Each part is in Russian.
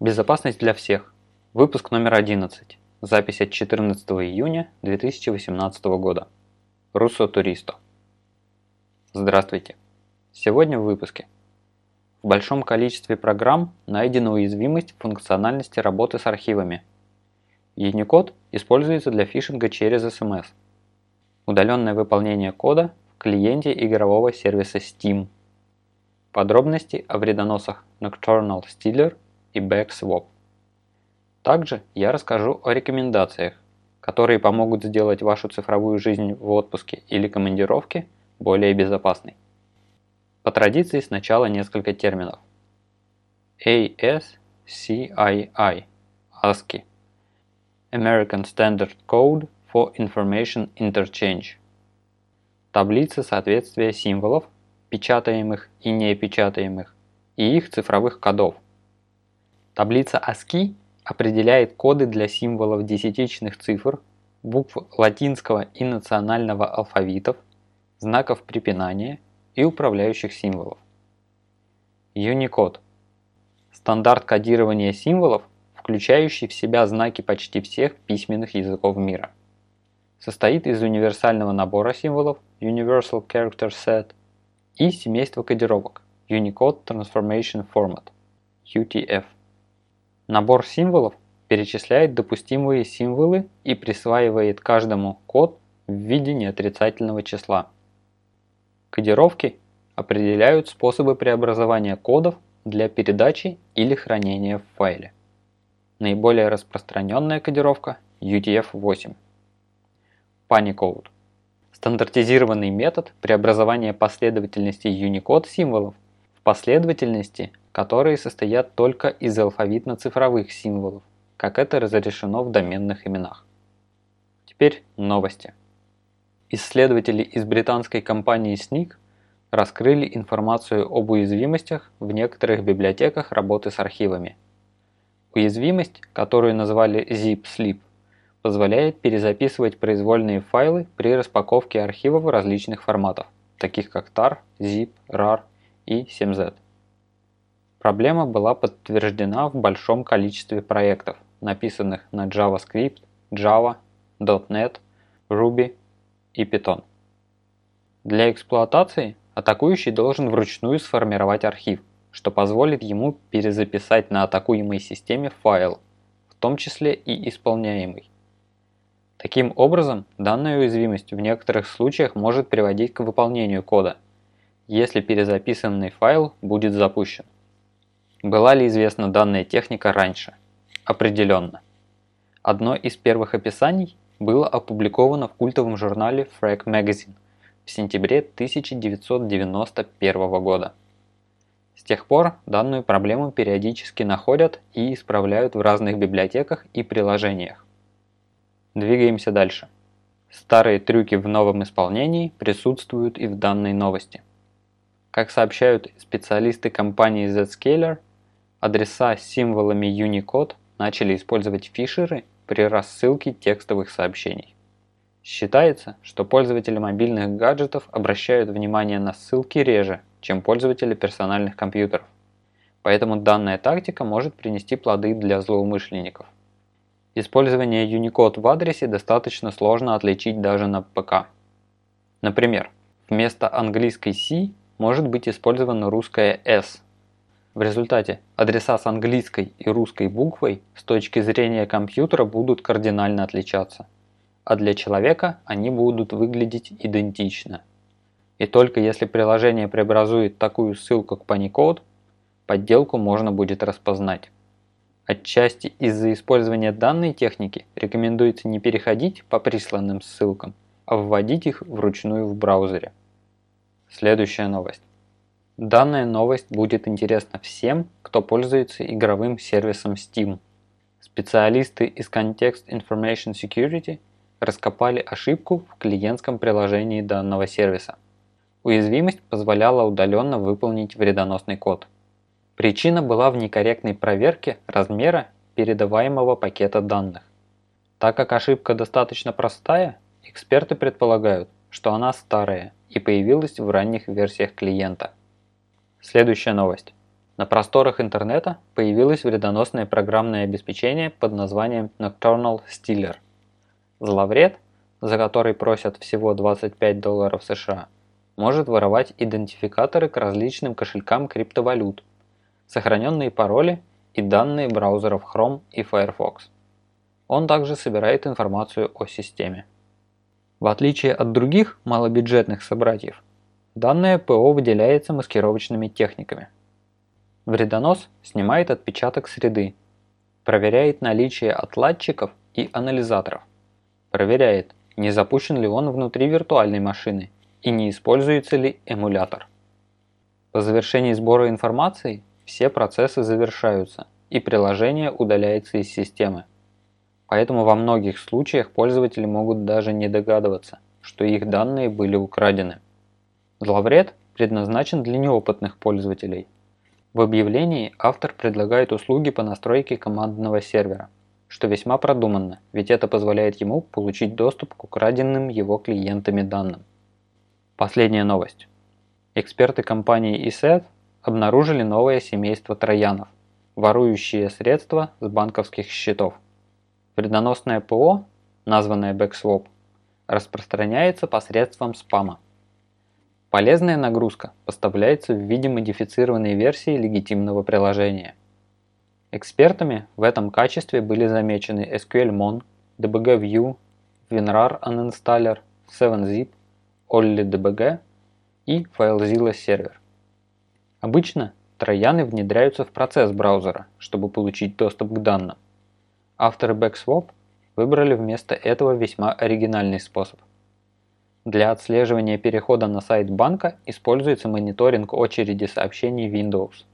Безопасность для всех. Выпуск номер 11. Запись от 14 июня 2018 года. Руссо Туристо. Здравствуйте. Сегодня в выпуске. В большом количестве программ найдена уязвимость в функциональности работы с архивами. Unicode используется для фишинга через SMS. Удаленное выполнение кода в клиенте игрового сервиса Steam. Подробности о вредоносах Nocturnal Stealer и Backswap. Также я расскажу о рекомендациях, которые помогут сделать вашу цифровую жизнь в отпуске или командировке более безопасной. По традиции сначала несколько терминов. ASCII ASCII American Standard Code for Information Interchange Таблица соответствия символов, печатаемых и непечатаемых, и их цифровых кодов – Таблица ASCII определяет коды для символов десятичных цифр, букв латинского и национального алфавитов, знаков препинания и управляющих символов. Unicode – стандарт кодирования символов, включающий в себя знаки почти всех письменных языков мира. Состоит из универсального набора символов Universal Character Set и семейства кодировок Unicode Transformation Format UTF. Набор символов перечисляет допустимые символы и присваивает каждому код в виде неотрицательного числа. Кодировки определяют способы преобразования кодов для передачи или хранения в файле. Наиболее распространенная кодировка UTF-8. Panicode – стандартизированный метод преобразования последовательности Unicode символов в последовательности которые состоят только из алфавитно-цифровых символов, как это разрешено в доменных именах. Теперь новости. Исследователи из британской компании SNIC раскрыли информацию об уязвимостях в некоторых библиотеках работы с архивами. Уязвимость, которую назвали zip-sleep, позволяет перезаписывать произвольные файлы при распаковке архивов различных форматов, таких как tar, zip, rar и 7z. Проблема была подтверждена в большом количестве проектов, написанных на JavaScript, Java, .NET, Ruby и Python. Для эксплуатации атакующий должен вручную сформировать архив, что позволит ему перезаписать на атакуемой системе файл, в том числе и исполняемый. Таким образом, данная уязвимость в некоторых случаях может приводить к выполнению кода, если перезаписанный файл будет запущен. Была ли известна данная техника раньше? Определенно. Одно из первых описаний было опубликовано в культовом журнале Frag Magazine в сентябре 1991 года. С тех пор данную проблему периодически находят и исправляют в разных библиотеках и приложениях. Двигаемся дальше. Старые трюки в новом исполнении присутствуют и в данной новости. Как сообщают специалисты компании Zscaler, Адреса с символами Unicode начали использовать фишеры при рассылке текстовых сообщений. Считается, что пользователи мобильных гаджетов обращают внимание на ссылки реже, чем пользователи персональных компьютеров. Поэтому данная тактика может принести плоды для злоумышленников. Использование Unicode в адресе достаточно сложно отличить даже на ПК. Например, вместо английской C может быть использовано русское S – в результате адреса с английской и русской буквой с точки зрения компьютера будут кардинально отличаться, а для человека они будут выглядеть идентично. И только если приложение преобразует такую ссылку к паникод, подделку можно будет распознать. Отчасти из-за использования данной техники рекомендуется не переходить по присланным ссылкам, а вводить их вручную в браузере. Следующая новость. Данная новость будет интересна всем, кто пользуется игровым сервисом Steam. Специалисты из Context Information Security раскопали ошибку в клиентском приложении данного сервиса. Уязвимость позволяла удаленно выполнить вредоносный код. Причина была в некорректной проверке размера передаваемого пакета данных. Так как ошибка достаточно простая, эксперты предполагают, что она старая и появилась в ранних версиях клиента. Следующая новость. На просторах интернета появилось вредоносное программное обеспечение под названием Nocturnal Stealer. Зловред, за который просят всего 25 долларов США, может воровать идентификаторы к различным кошелькам криптовалют, сохраненные пароли и данные браузеров Chrome и Firefox. Он также собирает информацию о системе. В отличие от других малобюджетных собратьев, данное ПО выделяется маскировочными техниками. Вредонос снимает отпечаток среды, проверяет наличие отладчиков и анализаторов, проверяет, не запущен ли он внутри виртуальной машины и не используется ли эмулятор. По завершении сбора информации все процессы завершаются и приложение удаляется из системы. Поэтому во многих случаях пользователи могут даже не догадываться, что их данные были украдены. Зловред предназначен для неопытных пользователей. В объявлении автор предлагает услуги по настройке командного сервера, что весьма продуманно, ведь это позволяет ему получить доступ к украденным его клиентами данным. Последняя новость. Эксперты компании ESET обнаружили новое семейство троянов, ворующие средства с банковских счетов. Вредоносное ПО, названное Backswap, распространяется посредством спама. Полезная нагрузка поставляется в виде модифицированной версии легитимного приложения. Экспертами в этом качестве были замечены SQLmon, DBGView, WinRAR Uninstaller, 7zip, OllyDBG и FileZilla сервер. Обычно трояны внедряются в процесс браузера, чтобы получить доступ к данным. Авторы Backswap выбрали вместо этого весьма оригинальный способ. Для отслеживания перехода на сайт банка используется мониторинг очереди сообщений Windows.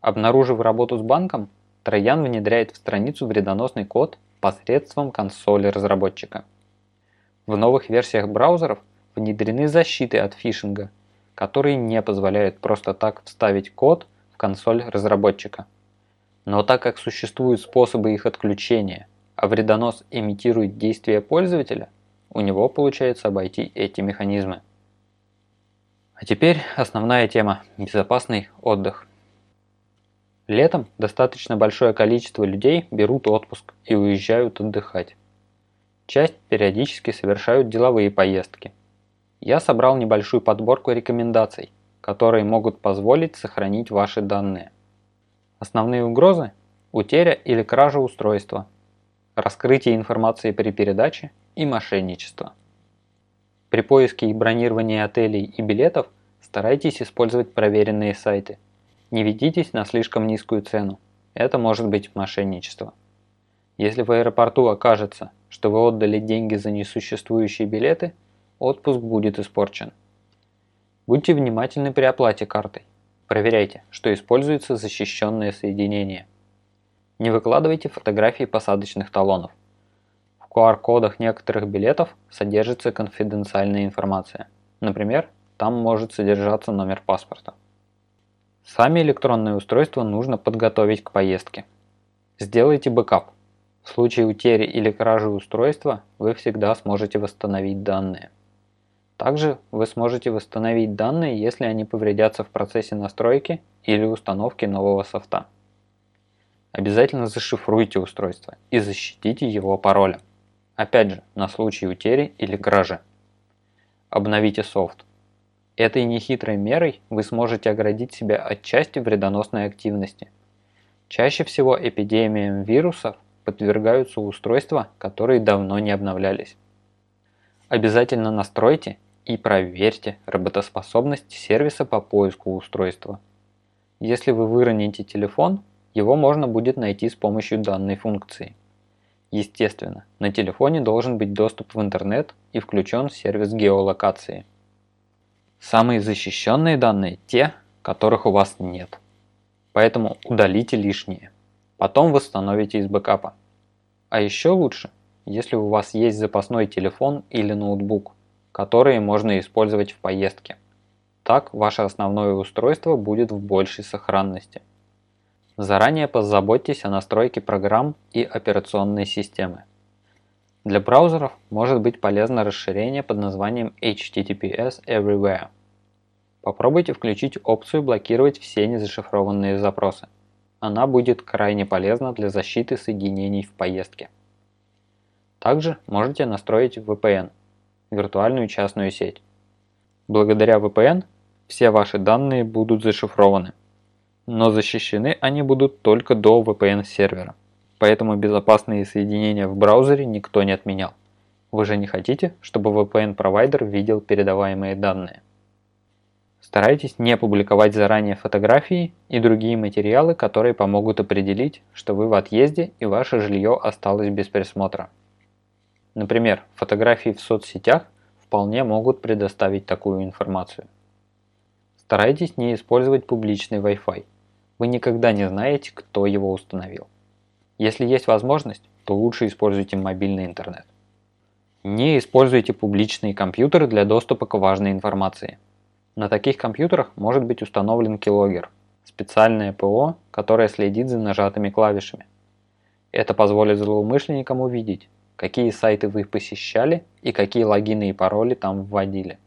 Обнаружив работу с банком, Троян внедряет в страницу вредоносный код посредством консоли разработчика. В новых версиях браузеров внедрены защиты от фишинга, которые не позволяют просто так вставить код в консоль разработчика. Но так как существуют способы их отключения, а вредонос имитирует действия пользователя, у него получается обойти эти механизмы. А теперь основная тема – безопасный отдых. Летом достаточно большое количество людей берут отпуск и уезжают отдыхать. Часть периодически совершают деловые поездки – я собрал небольшую подборку рекомендаций, которые могут позволить сохранить ваши данные. Основные угрозы – утеря или кража устройства, раскрытие информации при передаче и мошенничество. При поиске и бронировании отелей и билетов старайтесь использовать проверенные сайты. Не ведитесь на слишком низкую цену. Это может быть мошенничество. Если в аэропорту окажется, что вы отдали деньги за несуществующие билеты – отпуск будет испорчен. Будьте внимательны при оплате картой. Проверяйте, что используется защищенное соединение. Не выкладывайте фотографии посадочных талонов. В QR-кодах некоторых билетов содержится конфиденциальная информация. Например, там может содержаться номер паспорта. Сами электронные устройства нужно подготовить к поездке. Сделайте бэкап. В случае утери или кражи устройства вы всегда сможете восстановить данные. Также вы сможете восстановить данные, если они повредятся в процессе настройки или установки нового софта. Обязательно зашифруйте устройство и защитите его паролем. Опять же, на случай утери или кражи. Обновите софт. Этой нехитрой мерой вы сможете оградить себя от части вредоносной активности. Чаще всего эпидемиям вирусов подвергаются устройства, которые давно не обновлялись. Обязательно настройте и проверьте работоспособность сервиса по поиску устройства. Если вы выроните телефон, его можно будет найти с помощью данной функции. Естественно, на телефоне должен быть доступ в интернет и включен сервис геолокации. Самые защищенные данные – те, которых у вас нет. Поэтому удалите лишние. Потом восстановите из бэкапа. А еще лучше, если у вас есть запасной телефон или ноутбук – которые можно использовать в поездке. Так ваше основное устройство будет в большей сохранности. Заранее позаботьтесь о настройке программ и операционной системы. Для браузеров может быть полезно расширение под названием HTTPS Everywhere. Попробуйте включить опцию «Блокировать все незашифрованные запросы». Она будет крайне полезна для защиты соединений в поездке. Также можете настроить VPN – виртуальную частную сеть. Благодаря VPN все ваши данные будут зашифрованы, но защищены они будут только до VPN-сервера, поэтому безопасные соединения в браузере никто не отменял. Вы же не хотите, чтобы VPN-провайдер видел передаваемые данные. Старайтесь не публиковать заранее фотографии и другие материалы, которые помогут определить, что вы в отъезде и ваше жилье осталось без присмотра. Например, фотографии в соцсетях вполне могут предоставить такую информацию. Старайтесь не использовать публичный Wi-Fi. Вы никогда не знаете, кто его установил. Если есть возможность, то лучше используйте мобильный интернет. Не используйте публичные компьютеры для доступа к важной информации. На таких компьютерах может быть установлен keylogger – специальное ПО, которое следит за нажатыми клавишами. Это позволит злоумышленникам увидеть, какие сайты вы посещали и какие логины и пароли там вводили.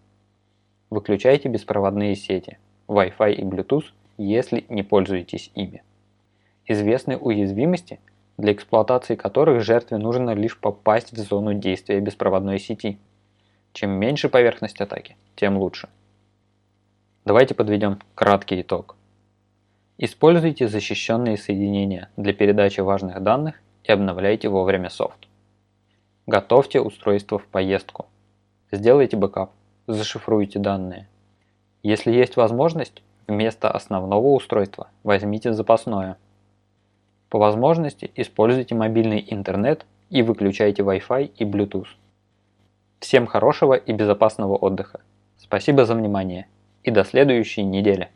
Выключайте беспроводные сети, Wi-Fi и Bluetooth, если не пользуетесь ими. Известны уязвимости, для эксплуатации которых жертве нужно лишь попасть в зону действия беспроводной сети. Чем меньше поверхность атаки, тем лучше. Давайте подведем краткий итог. Используйте защищенные соединения для передачи важных данных и обновляйте вовремя софт. Готовьте устройство в поездку. Сделайте бэкап, зашифруйте данные. Если есть возможность, вместо основного устройства возьмите запасное. По возможности используйте мобильный интернет и выключайте Wi-Fi и Bluetooth. Всем хорошего и безопасного отдыха. Спасибо за внимание и до следующей недели.